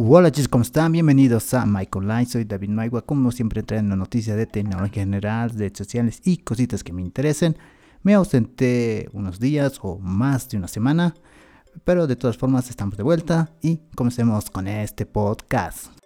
Hola chicos, ¿cómo están? Bienvenidos a Michael Light, soy David Maigua, como siempre trayendo noticias de tecnología general, de redes sociales y cositas que me interesen. Me ausenté unos días o más de una semana, pero de todas formas estamos de vuelta y comencemos con este podcast.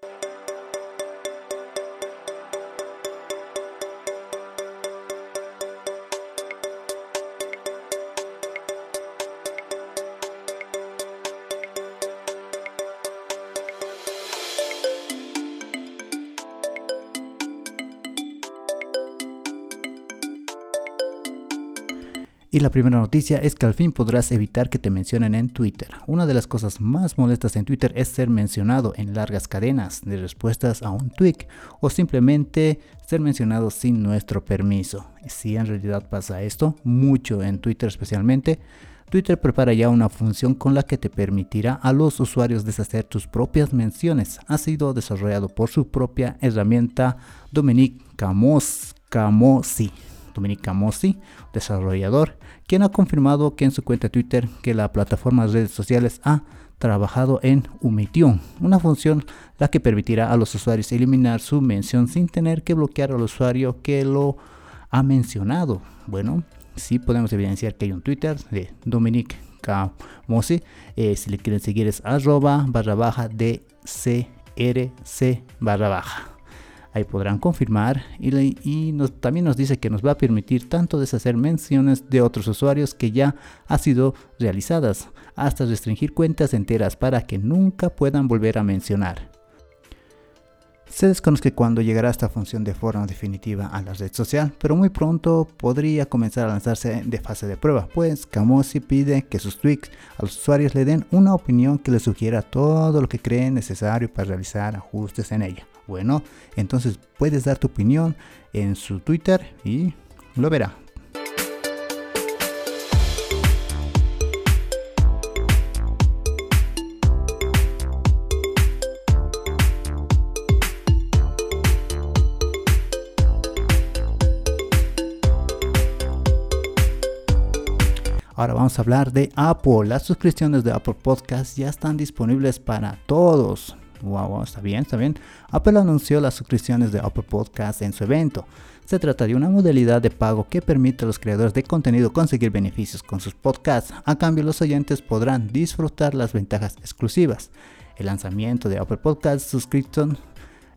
Y la primera noticia es que al fin podrás evitar que te mencionen en Twitter. Una de las cosas más molestas en Twitter es ser mencionado en largas cadenas de respuestas a un tweet o simplemente ser mencionado sin nuestro permiso. Si en realidad pasa esto, mucho en Twitter especialmente, Twitter prepara ya una función con la que te permitirá a los usuarios deshacer tus propias menciones. Ha sido desarrollado por su propia herramienta Dominique Camosi. Dominic Camosi, desarrollador, quien ha confirmado que en su cuenta Twitter que la plataforma de redes sociales ha trabajado en omitión, una función la que permitirá a los usuarios eliminar su mención sin tener que bloquear al usuario que lo ha mencionado. Bueno, sí podemos evidenciar que hay un Twitter de Dominic Camosi. Eh, si le quieren seguir es arroba barra baja DCRC barra baja. Ahí podrán confirmar y, también nos dice que nos va a permitir tanto deshacer menciones de otros usuarios que ya ha sido realizadas, hasta restringir cuentas enteras para que nunca puedan volver a mencionar. Se desconoce cuándo llegará esta función de forma definitiva a la red social, pero muy pronto podría comenzar a lanzarse de fase de prueba, pues Camosi pide que sus tweets a los usuarios le den una opinión que les sugiera todo lo que creen necesario para realizar ajustes en ella. Bueno, entonces puedes dar tu opinión en su Twitter y lo verá. Ahora vamos a hablar de Apple. Las suscripciones de Apple Podcast ya están disponibles para todos. Wow, está bien, está bien. Apple anunció las suscripciones de Apple Podcast en su evento. Se trata de una modalidad de pago que permite a los creadores de contenido conseguir beneficios con sus podcasts. A cambio, los oyentes podrán disfrutar las ventajas exclusivas. El lanzamiento de Apple Podcast Subscription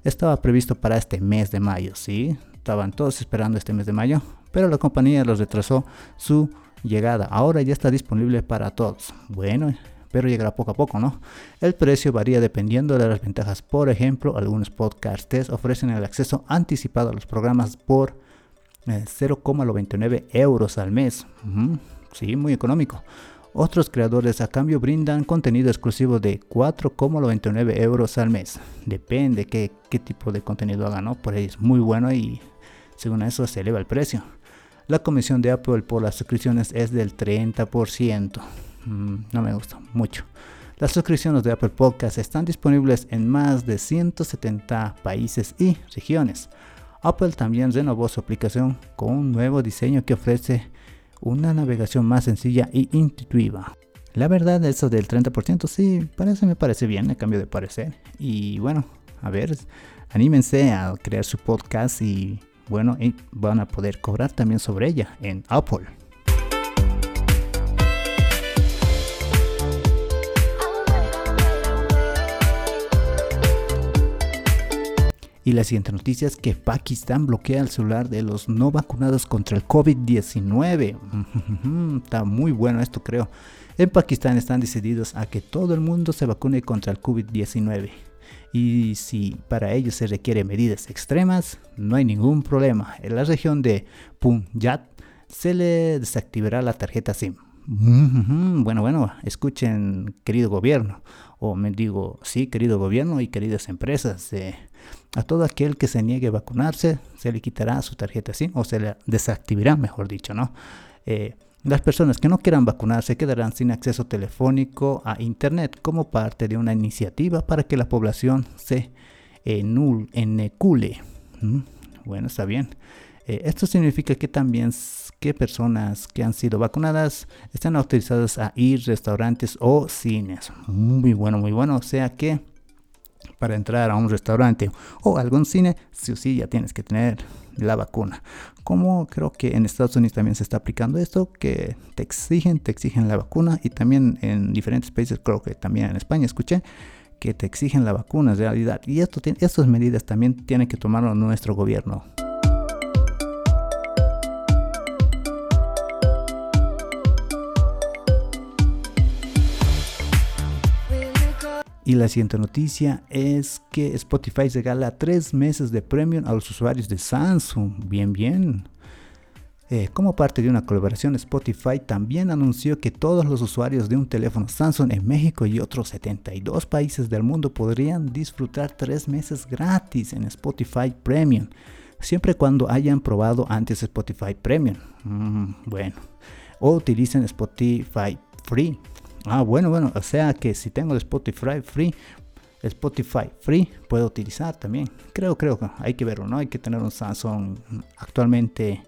estaba previsto para este mes de mayo, ¿sí? Estaban todos esperando este mes de mayo, pero la compañía los retrasó su llegada. Ahora ya está disponible para todos. Bueno, pero llegará poco a poco, ¿no? El precio varía dependiendo de las ventajas. Por ejemplo, algunos podcasters ofrecen el acceso anticipado a los programas por 0,99 eh, euros al mes. Sí, muy económico. Otros creadores a cambio brindan contenido exclusivo de 4,99 euros al mes. Depende qué, qué tipo de contenido hagan, ¿no? Por ahí es muy bueno y según eso se eleva el precio. La comisión de Apple por las suscripciones es del 30%. Mm, no me gusta mucho. Las suscripciones de Apple Podcast están disponibles en más de 170 países y regiones. Apple también renovó su aplicación con un nuevo diseño que ofrece una navegación más sencilla y intuitiva. La verdad, eso del 30% sí, parece, me parece bien, a cambio de parecer. Y bueno, a ver, anímense a crear su podcast y bueno, van a poder cobrar también sobre ella en Apple. Y la siguiente noticia es que Pakistán bloquea el celular de los no vacunados contra el COVID-19. Está muy bueno esto creo. En Pakistán están decididos a que todo el mundo se vacune contra el COVID-19. Y si para ello se requieren medidas extremas, no hay ningún problema. En la región de Punjab se le desactivará la tarjeta SIM. Bueno, bueno, escuchen, querido gobierno, o me digo, sí, querido gobierno y queridas empresas, eh, a todo aquel que se niegue a vacunarse, se le quitará su tarjeta SIM o se le desactivará, mejor dicho, ¿no? Eh, las personas que no quieran vacunarse quedarán sin acceso telefónico a Internet como parte de una iniciativa para que la población se enecule. ¿Mm? Bueno, está bien. Eh, esto significa que también que personas que han sido vacunadas están autorizadas a ir a restaurantes o cines. Muy bueno, muy bueno. O sea que para entrar a un restaurante o algún cine, sí o sí ya tienes que tener la vacuna. Como creo que en Estados Unidos también se está aplicando esto, que te exigen, te exigen la vacuna y también en diferentes países, creo que también en España escuché que te exigen la vacuna en realidad. Y esto, estas medidas también tiene que tomarlo nuestro gobierno. Y la siguiente noticia es que Spotify regala tres meses de premium a los usuarios de Samsung. Bien, bien. Eh, como parte de una colaboración, Spotify también anunció que todos los usuarios de un teléfono Samsung en México y otros 72 países del mundo podrían disfrutar tres meses gratis en Spotify Premium, siempre cuando hayan probado antes Spotify Premium. Mm, bueno, o utilicen Spotify Free. Ah, bueno, bueno, o sea que si tengo el Spotify Free, Spotify Free puedo utilizar también. Creo, creo que hay que verlo, ¿no? Hay que tener un Samsung actualmente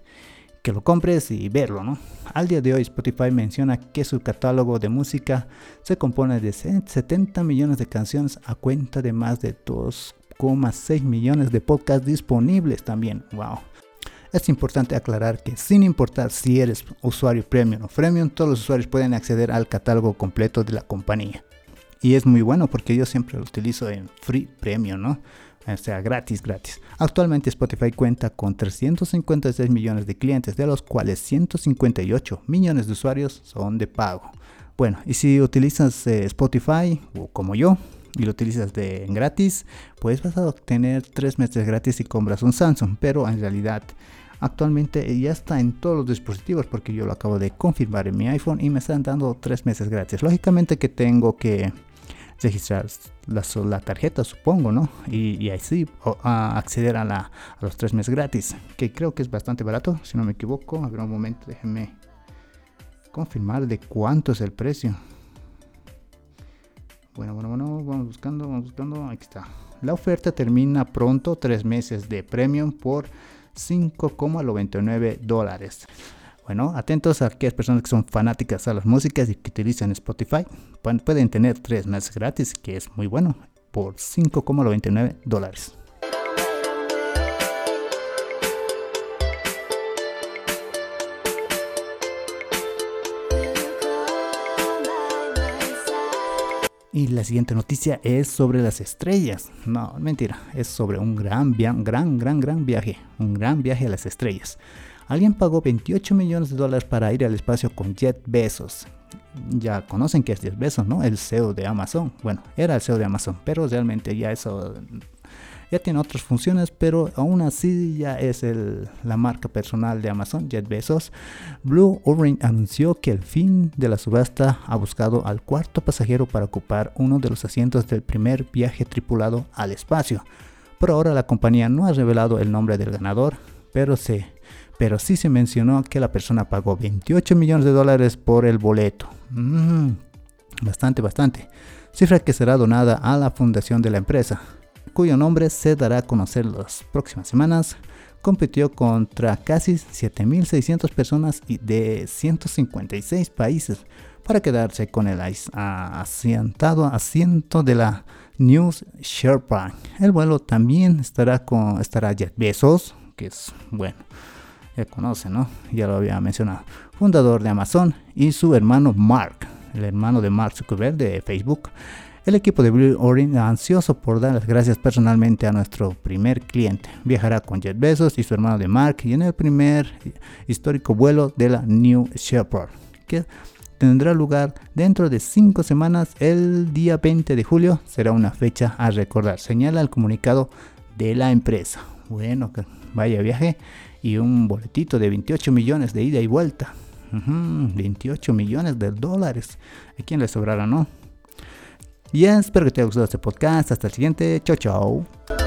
que lo compres y verlo, ¿no? Al día de hoy Spotify menciona que su catálogo de música se compone de 70 millones de canciones a cuenta de más de 2,6 millones de podcasts disponibles también. Wow. Es importante aclarar que sin importar si eres usuario premium o freemium, todos los usuarios pueden acceder al catálogo completo de la compañía. Y es muy bueno porque yo siempre lo utilizo en free premium, ¿no? O sea, gratis, gratis. Actualmente Spotify cuenta con 356 millones de clientes, de los cuales 158 millones de usuarios son de pago. Bueno, y si utilizas eh, Spotify, o como yo, y lo utilizas de gratis, pues vas a obtener 3 meses gratis si compras un Samsung, pero en realidad actualmente ya está en todos los dispositivos porque yo lo acabo de confirmar en mi iPhone y me están dando 3 meses gratis. Lógicamente que tengo que registrar la, la tarjeta, supongo, ¿no? Y, así acceder a, la, a los 3 meses gratis, que creo que es bastante barato, si no me equivoco. A ver un momento, déjenme confirmar de cuánto es el precio. Bueno, bueno, bueno, vamos buscando, vamos buscando. Aquí está. La oferta termina pronto, tres meses de premium por 5,99 dólares. Bueno, atentos a aquellas personas que son fanáticas a las músicas y que utilizan Spotify. Pueden tener tres meses gratis, que es muy bueno, por 5,99 dólares. Y la siguiente noticia es sobre las estrellas. No, mentira, es sobre un gran, gran, gran, gran, viaje. Un gran viaje a las estrellas. Alguien pagó 28 millones de dólares para ir al espacio con Jet Bezos. Ya conocen que es Jet Bezos, ¿no? El CEO de Amazon. Bueno, era el CEO de Amazon, pero realmente ya eso ya tiene otras funciones, pero aún así ya es la marca personal de Amazon, Jet Bezos. Blue Orient anunció que el fin de la subasta ha buscado al cuarto pasajero para ocupar uno de los asientos del primer viaje tripulado al espacio. Por ahora la compañía no ha revelado el nombre del ganador, pero, pero sí se mencionó que la persona pagó 28 millones de dólares por el boleto. Mm, bastante, bastante. Cifra que será donada a la fundación de la empresa cuyo nombre se dará a conocer las próximas semanas, compitió contra casi 7.600 personas de 156 países para quedarse con el asientado asiento de la News Sherpa. El vuelo también estará con estará Jet Bezos, que es bueno, ya conoce, ¿no? Ya lo había mencionado, fundador de Amazon y su hermano Mark, el hermano de Mark Zuckerberg de Facebook. El equipo de Blue Orient, ansioso por dar las gracias personalmente a nuestro primer cliente, viajará con Jet Bezos y su hermano de Mark y en el primer histórico vuelo de la New Shepard, que tendrá lugar dentro de cinco semanas. El día 20 de julio será una fecha a recordar, señala el comunicado de la empresa. Bueno, vaya viaje y un boletito de 28 millones de ida y vuelta. 28 millones de dólares. ¿A quién le sobrará, no? Y espero que te haya gustado este podcast. Hasta el siguiente. Chao, chao.